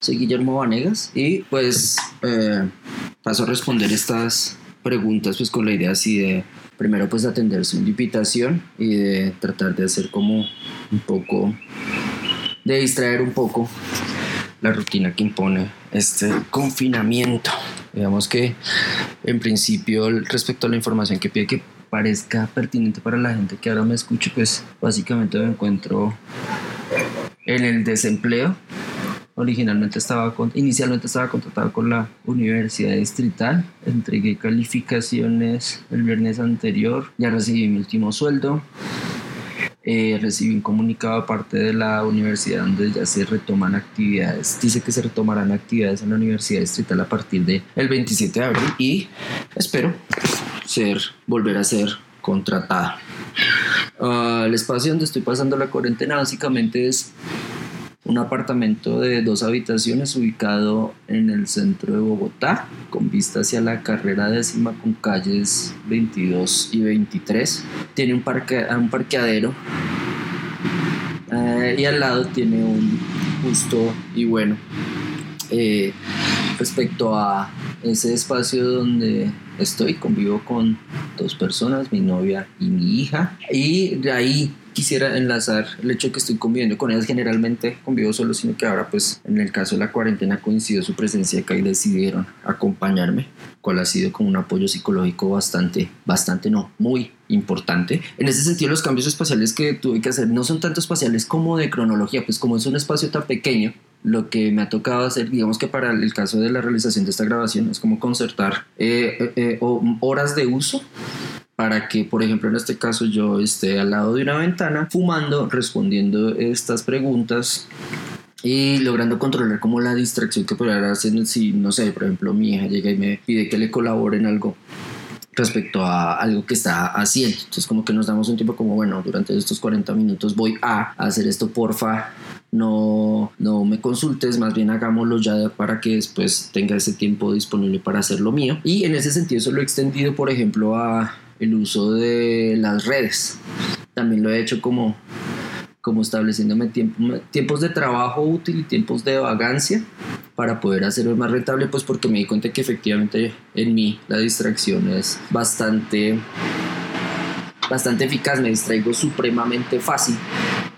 soy Guillermo Vanegas y pues eh, paso a responder estas preguntas pues con la idea así de primero pues atender su invitación y de tratar de hacer como un poco de distraer un poco la rutina que impone este confinamiento. Digamos que en principio respecto a la información que pide que parezca pertinente para la gente que ahora me escuche, pues básicamente me encuentro en el desempleo. Originalmente estaba, con, inicialmente estaba contratado con la Universidad Distrital. Entregué calificaciones el viernes anterior. Ya recibí mi último sueldo. Eh, recibí un comunicado aparte de la universidad donde ya se retoman actividades. Dice que se retomarán actividades en la Universidad Distrital a partir del el 27 de abril y espero ser, volver a ser contratada. Ah, el espacio donde estoy pasando la cuarentena básicamente es un apartamento de dos habitaciones ubicado en el centro de Bogotá, con vista hacia la carrera décima con calles 22 y 23. Tiene un, parque, un parqueadero eh, y al lado tiene un justo y bueno. Eh, respecto a ese espacio donde estoy, convivo con dos personas, mi novia y mi hija, y de ahí quisiera enlazar el hecho de que estoy conviviendo con ellas generalmente convivo solo sino que ahora pues en el caso de la cuarentena coincidió su presencia acá y decidieron acompañarme cual ha sido como un apoyo psicológico bastante bastante no muy importante. En ese sentido los cambios espaciales que tuve que hacer no son tanto espaciales como de cronología pues como es un espacio tan pequeño lo que me ha tocado hacer, digamos que para el caso de la realización de esta grabación, es como concertar eh, eh, eh, horas de uso para que, por ejemplo, en este caso yo esté al lado de una ventana fumando, respondiendo estas preguntas y logrando controlar como la distracción que podría hacer si, no sé, por ejemplo, mi hija llega y me pide que le colabore en algo respecto a algo que está haciendo. Entonces como que nos damos un tiempo como, bueno, durante estos 40 minutos voy a hacer esto, porfa, no, no me consultes, más bien hagámoslo ya para que después tenga ese tiempo disponible para hacer lo mío. Y en ese sentido eso lo he extendido, por ejemplo, a el uso de las redes. También lo he hecho como, como estableciéndome tiempos de trabajo útil y tiempos de vagancia para poder hacerlo más rentable, pues porque me di cuenta que efectivamente en mí la distracción es bastante bastante eficaz, me distraigo supremamente fácil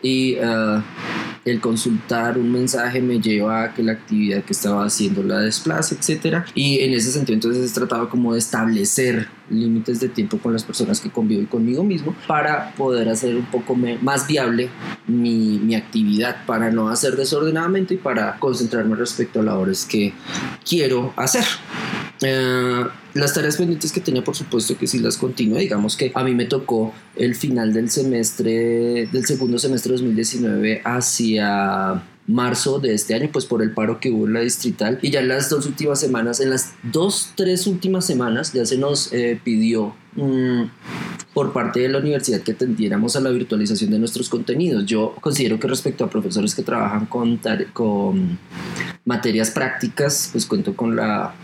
y uh, el consultar un mensaje me lleva a que la actividad que estaba haciendo la desplace, etcétera. Y en ese sentido entonces he tratado como de establecer límites de tiempo con las personas que convivo y conmigo mismo para poder hacer un poco más viable mi, mi actividad, para no hacer desordenadamente y para concentrarme respecto a labores que quiero hacer. Eh, las tareas pendientes que tenía, por supuesto que sí las continúo. Digamos que a mí me tocó el final del semestre, del segundo semestre 2019 hacia marzo de este año, pues por el paro que hubo en la distrital. Y ya en las dos últimas semanas, en las dos, tres últimas semanas, ya se nos eh, pidió mm, por parte de la universidad que tendiéramos a la virtualización de nuestros contenidos. Yo considero que respecto a profesores que trabajan con, con materias prácticas, pues cuento con la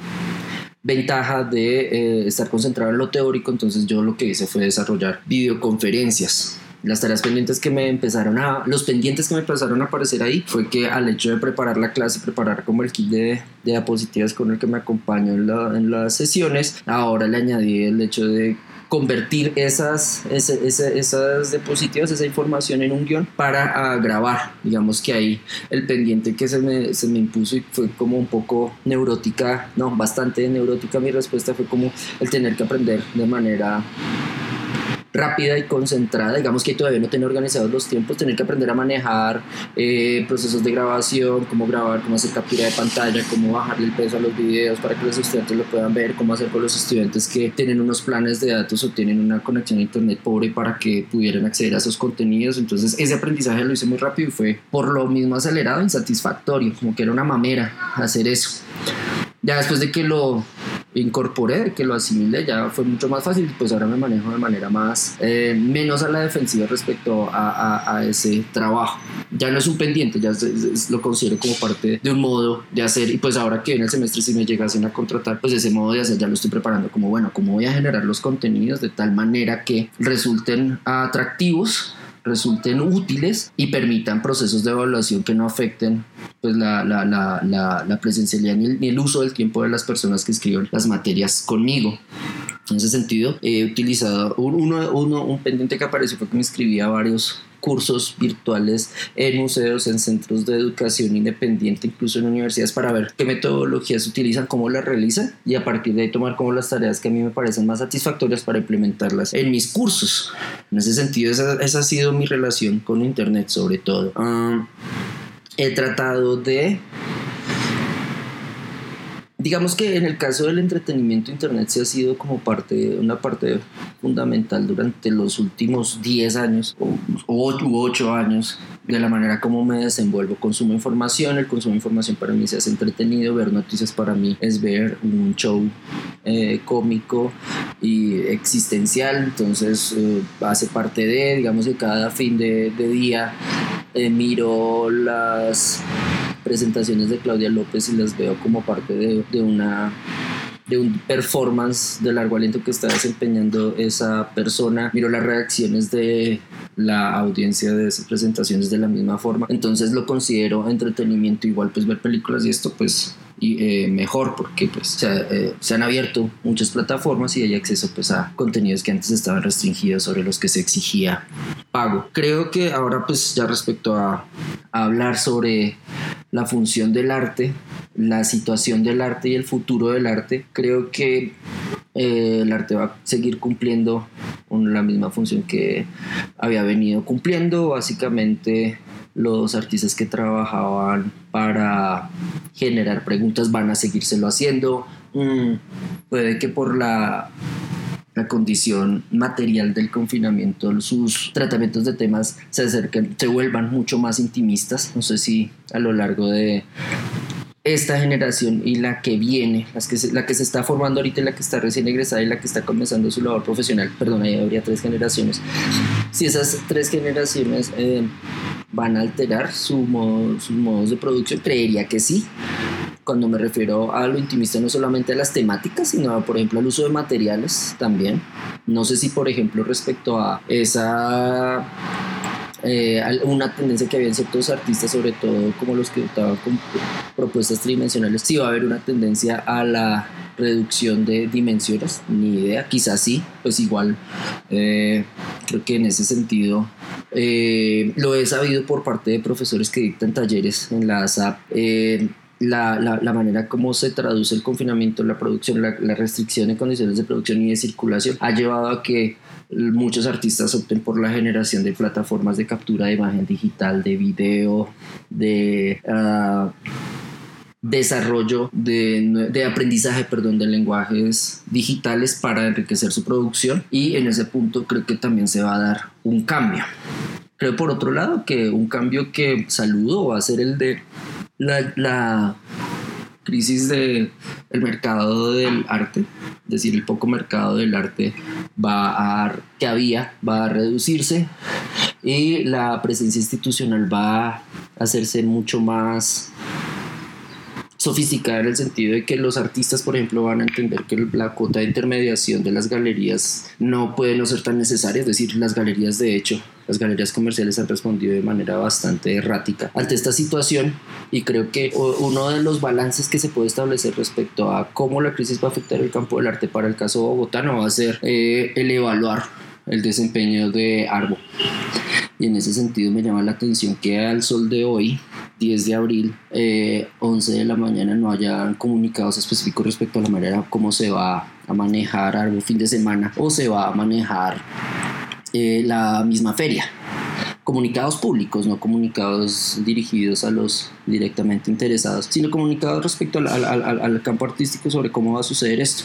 ventaja de eh, estar concentrado en lo teórico, entonces yo lo que hice fue desarrollar videoconferencias. Las tareas pendientes que me empezaron a, los pendientes que me empezaron a aparecer ahí fue que al hecho de preparar la clase, preparar como el kit de, de diapositivas con el que me acompaño en, en las sesiones, ahora le añadí el hecho de convertir esas, esas, diapositivas, esa información en un guion para grabar. Digamos que ahí el pendiente que se me, se me impuso y fue como un poco neurótica, no, bastante neurótica mi respuesta fue como el tener que aprender de manera rápida y concentrada, digamos que todavía no tenía organizados los tiempos, tener que aprender a manejar eh, procesos de grabación, cómo grabar, cómo hacer captura de pantalla, cómo bajarle el peso a los videos para que los estudiantes lo puedan ver, cómo hacer con los estudiantes que tienen unos planes de datos o tienen una conexión a internet pobre para que pudieran acceder a esos contenidos. Entonces ese aprendizaje lo hice muy rápido y fue por lo mismo acelerado, insatisfactorio, como que era una mamera hacer eso. Ya después de que lo incorporé, que lo asimilé, ya fue mucho más fácil, pues ahora me manejo de manera más, eh, menos a la defensiva respecto a, a, ese trabajo. Ya no es un pendiente, ya lo considero como parte de un modo de hacer y pues ahora que en el semestre si me llegasen a contratar, pues ese modo de hacer ya lo estoy preparando como, bueno, cómo voy a generar los contenidos de tal manera que resulten atractivos resulten útiles y permitan procesos de evaluación que no afecten pues, la, la, la, la presencialidad ni el, ni el, uso del tiempo de las personas que escriben las materias conmigo. En ese sentido, he utilizado uno, uno, un pendiente que apareció fue que me escribía varios cursos virtuales en museos, en centros de educación independiente, incluso en universidades, para ver qué metodologías utilizan, cómo las realizan y a partir de ahí tomar como las tareas que a mí me parecen más satisfactorias para implementarlas en mis cursos. En ese sentido, esa, esa ha sido mi relación con Internet sobre todo. Uh, he tratado de digamos que en el caso del entretenimiento internet se ha sido como parte una parte fundamental durante los últimos 10 años o 8 u 8 años de la manera como me desenvuelvo. Consumo información el consumo de información para mí se hace entretenido ver noticias para mí es ver un show eh, cómico y existencial entonces eh, hace parte de digamos que cada fin de, de día eh, miro las presentaciones de Claudia López y las veo como parte de, de una de un performance de largo aliento que está desempeñando esa persona. Miro las reacciones de la audiencia de esas presentaciones de la misma forma. Entonces lo considero entretenimiento igual pues ver películas y esto pues y, eh, mejor porque pues se, eh, se, han abierto muchas plataformas y hay acceso pues a contenidos que antes estaban restringidos sobre los que se exigía pago. Creo que ahora pues ya respecto a hablar sobre la función del arte, la situación del arte y el futuro del arte, creo que eh, el arte va a seguir cumpliendo la misma función que había venido cumpliendo, básicamente los artistas que trabajaban para generar preguntas van a seguírselo haciendo. Mm, puede que por la, la, condición material del confinamiento sus tratamientos de temas se acerquen, se vuelvan mucho más intimistas. No sé si a lo largo de esta generación y la que viene, las que la que se está formando ahorita y la que está recién egresada y la que está comenzando su labor profesional, perdón, ahí habría tres generaciones. Si esas tres generaciones eh, van a alterar su sus modos de producción, creería que sí. Cuando me refiero a lo intimista, no solamente a las temáticas, sino, por ejemplo, al uso de materiales también. No sé si, por ejemplo, respecto a esa eh, una tendencia que había en ciertos artistas, sobre todo como los que estaban con propuestas tridimensionales, si va a haber una tendencia a la reducción de dimensiones, ni idea, quizás sí, pues igual eh, creo que en ese sentido eh, lo he sabido por parte de profesores que dictan talleres en la ASAP. La, la, la, manera como se traduce el confinamiento, la producción, la, la, restricción en condiciones de producción y de circulación ha llevado a que muchos artistas opten por la generación de plataformas de captura de imagen digital, de video, de uh, desarrollo, de, de, aprendizaje, perdón, de lenguajes digitales para enriquecer su producción y en ese punto creo que también se va a dar un cambio. Creo por otro lado que un cambio que saludo va a ser el de la, la crisis del el mercado del arte, es decir, el poco mercado del arte va a, que había va a reducirse y la presencia institucional va a hacerse mucho más sofisticada en el sentido de que los artistas, por ejemplo, van a entender que la cuota de intermediación de las galerías no puede no ser tan necesaria, es decir, las galerías de hecho, las galerías comerciales han respondido de manera bastante errática ante esta situación y creo que uno de los balances que se puede establecer respecto a cómo la crisis va a afectar el campo del arte para el caso bogotano va a ser eh, el evaluar el desempeño de Arbo. Y en ese sentido me llama la atención que al sol de hoy, 10 de abril, 11 eh, de la mañana, no haya comunicados específicos respecto a la manera como se va a manejar Arbo fin de semana o se va a manejar eh, la misma feria comunicados públicos, no comunicados dirigidos a los directamente interesados, sino comunicados respecto al, al, al, campo artístico sobre cómo va a suceder esto.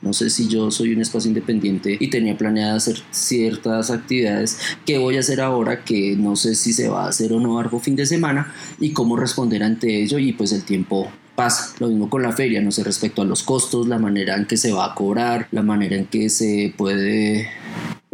No sé si yo soy un espacio independiente y tenía planeado hacer ciertas actividades que voy a hacer ahora, que no sé si se va a hacer o no algo fin de semana y cómo responder ante ello y pues el tiempo pasa. Lo mismo con la feria, no sé, respecto a los costos, la manera en que se va a cobrar, la manera en que se puede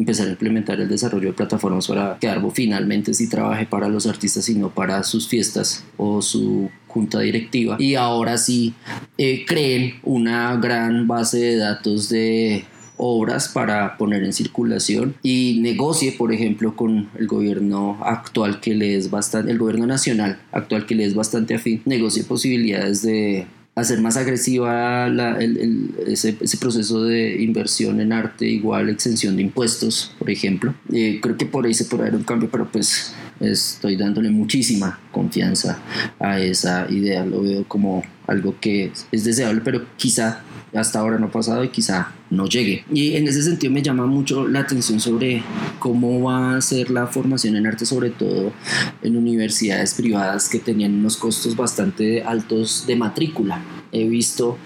empezar a implementar el desarrollo de plataformas para que Arbo finalmente sí trabaje para los artistas y no para sus fiestas o su junta directiva. Y ahora sí eh, creen una gran base de datos de obras para poner en circulación y negocie, por ejemplo, con el gobierno actual que le es bastante, el gobierno nacional actual que le es bastante afín, negocie posibilidades de hacer más agresiva ese, proceso de inversión en arte, igual exención de impuestos, por ejemplo. Eh, creo que por ahí se puede dar un cambio, pero pues estoy dándole muchísima confianza a esa idea. Lo veo como algo que es deseable, pero quizá hasta ahora no ha pasado y quizá no llegue. Y en ese sentido me llama mucho la atención sobre cómo va a ser la formación en arte, sobre todo en universidades privadas que tenían unos costos bastante altos de matrícula. He visto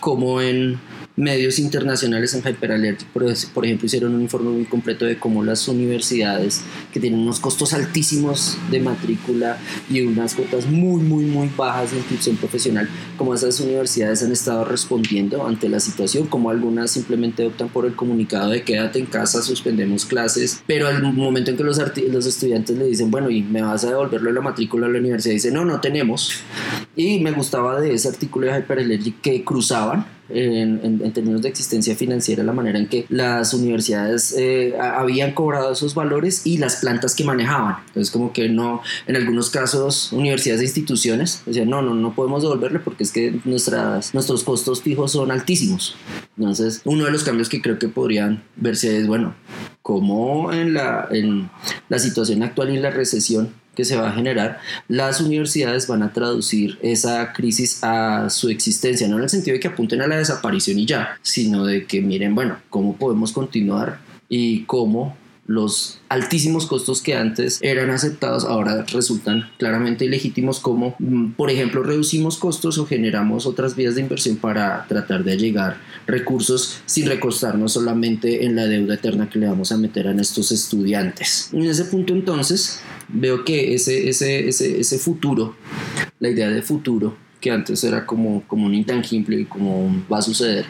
cómo en medios internacionales en Hyperalert, por, ejemplo, hicieron un informe muy completo de cómo las universidades que tienen unos costos altísimos de matrícula y unas cuotas muy, muy, muy bajas de inscripción profesional, como esas universidades han estado respondiendo ante la situación, como algunas simplemente optan por el comunicado de quédate en casa, suspendemos clases, pero al momento en que los, los estudiantes le dicen, bueno, y me vas a devolverlo de la matrícula a la universidad, dice, no, no tenemos. Y me gustaba de ese artículo de Hyperalert que cruzaban en, términos de existencia financiera la manera en que las universidades eh, habían cobrado esos valores y las plantas que manejaban. Entonces como que no, en algunos casos universidades e instituciones decían no, no, no podemos devolverle porque es que nuestras, nuestros costos fijos son altísimos. Entonces uno de los cambios que creo que podrían verse es, bueno, como en la, en la situación actual y en la recesión que se va a generar, las universidades van a traducir esa crisis a su existencia, no en el sentido de que apunten a la desaparición y ya, sino de que miren, bueno, cómo podemos continuar y cómo los altísimos costos que antes eran aceptados ahora resultan claramente ilegítimos como mm, por ejemplo reducimos costos o generamos otras vías de inversión para tratar de allegar recursos sin recostarnos solamente en la deuda eterna que le vamos a meter a estos estudiantes. En ese punto entonces veo que ese, ese, ese, ese futuro, la idea de futuro que antes era como, como un intangible y como va a suceder,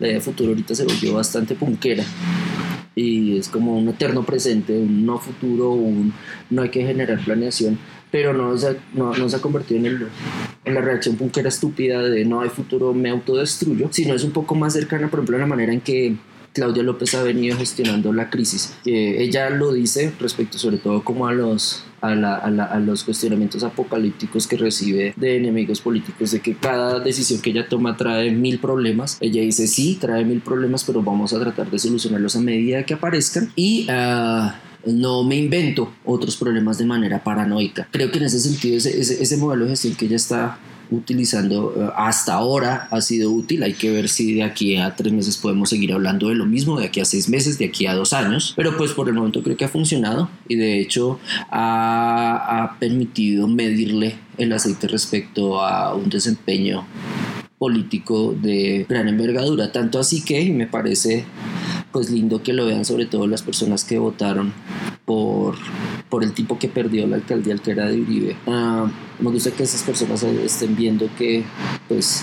la idea de futuro ahorita se volvió bastante punquera y es como un eterno presente, un no futuro, un no hay que generar planeación, pero no se, no, no se ha convertido en, el, en la reacción punkera estúpida de no hay futuro, me autodestruyo, sino es un poco más cercana, por ejemplo, a la manera en que Claudia López ha venido gestionando la crisis. ella lo dice respecto sobre todo como a los a, a, los cuestionamientos apocalípticos que recibe de enemigos políticos, de que cada decisión que ella toma trae mil problemas. Ella dice, sí, trae mil problemas, pero vamos a tratar de solucionarlos a medida que aparezcan. Y... Ah, no me invento otros problemas de manera paranoica. Creo que en ese sentido ese, ese modelo de gestión que ella está utilizando eh, hasta ahora ha sido útil. Hay que ver si de aquí a tres meses podemos seguir hablando de lo mismo, de aquí a seis meses, de aquí a dos años. Pero pues por el momento creo que ha funcionado y de hecho ha, ha permitido medirle el aceite respecto a un desempeño político de gran envergadura. Tanto así que me parece pues lindo que lo vean sobre todo las personas que votaron por, por el tipo que perdió la alcaldía, que era de Uribe. Ah, me gusta que esas personas estén viendo que pues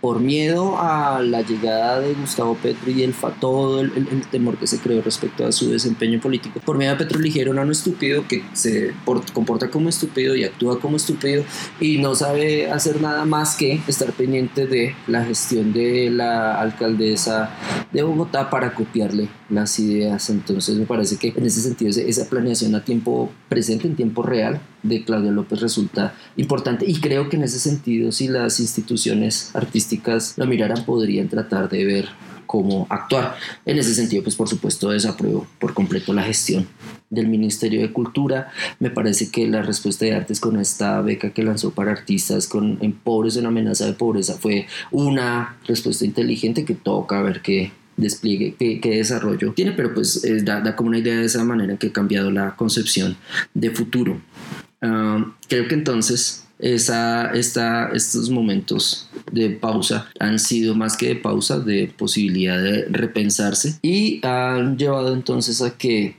por miedo a la llegada de Gustavo Petro y el todo el, temor que se creó respecto a su desempeño político, por miedo a Petro eligieron a un estúpido que se comporta como estúpido y actúa como estúpido y no sabe hacer nada más que estar pendiente de la gestión de la alcaldesa de Bogotá para copiarle las ideas. Entonces me parece que en ese sentido esa planeación a tiempo presente, en tiempo real, de Claudia López resulta importante y creo que en ese sentido si las instituciones artísticas lo miraran podrían tratar de ver cómo actuar. En ese sentido, pues por supuesto desapruebo por completo la gestión del Ministerio de Cultura. Me parece que la respuesta de artes con esta beca que lanzó para artistas con, en pobres en amenaza de pobreza fue una respuesta inteligente que toca ver qué despliegue, qué, desarrollo tiene, pero pues eh, da, da, como una idea de esa manera que ha cambiado la concepción de futuro. Ah, creo que entonces esa, esta, estos momentos de pausa han sido más que de pausa, de posibilidad de repensarse y han llevado entonces a que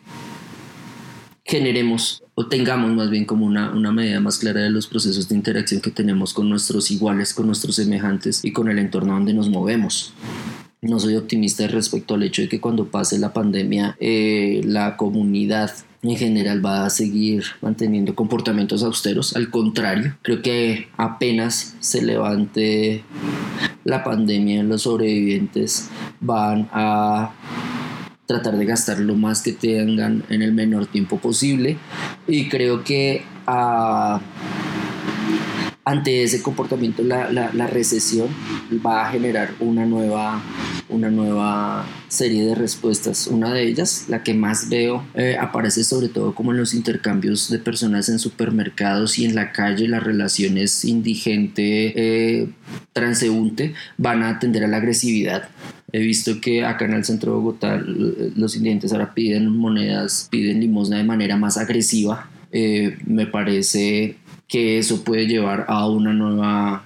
generemos o tengamos más bien como una, una medida más clara de los procesos de interacción que tenemos con nuestros iguales, con nuestros semejantes y con el entorno donde nos movemos. No soy optimista respecto al hecho de que cuando pase la pandemia eh, la comunidad en general va a seguir manteniendo comportamientos austeros. Al contrario, creo que apenas se levante la pandemia, los sobrevivientes van a tratar de gastar lo más que tengan en el menor tiempo posible y creo que ah, ante ese comportamiento la, la, recesión va a generar una nueva, una nueva serie de respuestas. Una de ellas, la que más veo, eh, aparece sobre todo como en los intercambios de personas en supermercados y en la calle, las relaciones indigente, eh, transeúnte, van a atender a la agresividad. He visto que acá en el centro de Bogotá los indigentes ahora piden monedas, piden limosna de manera más agresiva. Eh, me parece que eso puede llevar a una nueva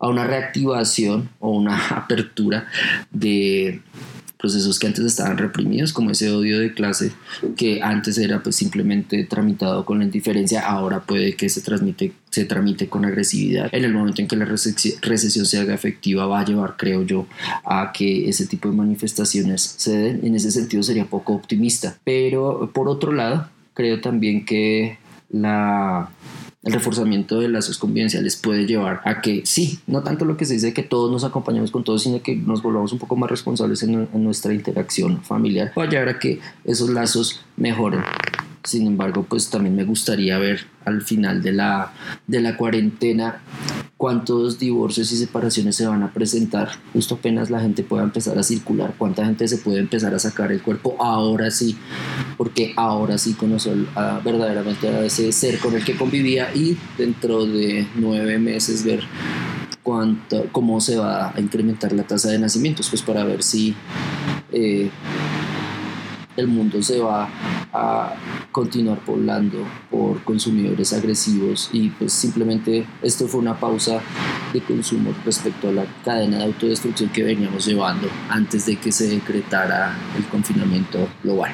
a una reactivación o una apertura de procesos que antes estaban reprimidos, como ese odio de clase que antes era pues simplemente tramitado con la indiferencia, ahora puede que se, transmite, se tramite con agresividad. En el momento en que la recesión se haga efectiva va a llevar, creo yo, a que ese tipo de manifestaciones se den. En ese sentido sería poco optimista. Pero por otro lado, creo también que la el reforzamiento de lazos convivenciales puede llevar a que sí, no tanto lo que se dice que todos nos acompañamos con todos, sino que nos volvamos un poco más responsables en, nuestra interacción familiar, va a llevar a que esos lazos mejoren. Sin embargo, pues también me gustaría ver al final de la, de la cuarentena cuántos divorcios y separaciones se van a presentar. Justo apenas la gente pueda empezar a circular, cuánta gente se puede empezar a sacar el cuerpo ahora sí, porque ahora sí conoció verdaderamente a ese ser con el que convivía y dentro de nueve meses ver cuánto, cómo se va a incrementar la tasa de nacimientos, pues para ver si eh, el mundo se va a continuar poblando por consumidores agresivos y pues simplemente esto fue una pausa de consumo respecto a la cadena de autodestrucción que veníamos llevando antes de que se decretara el confinamiento global.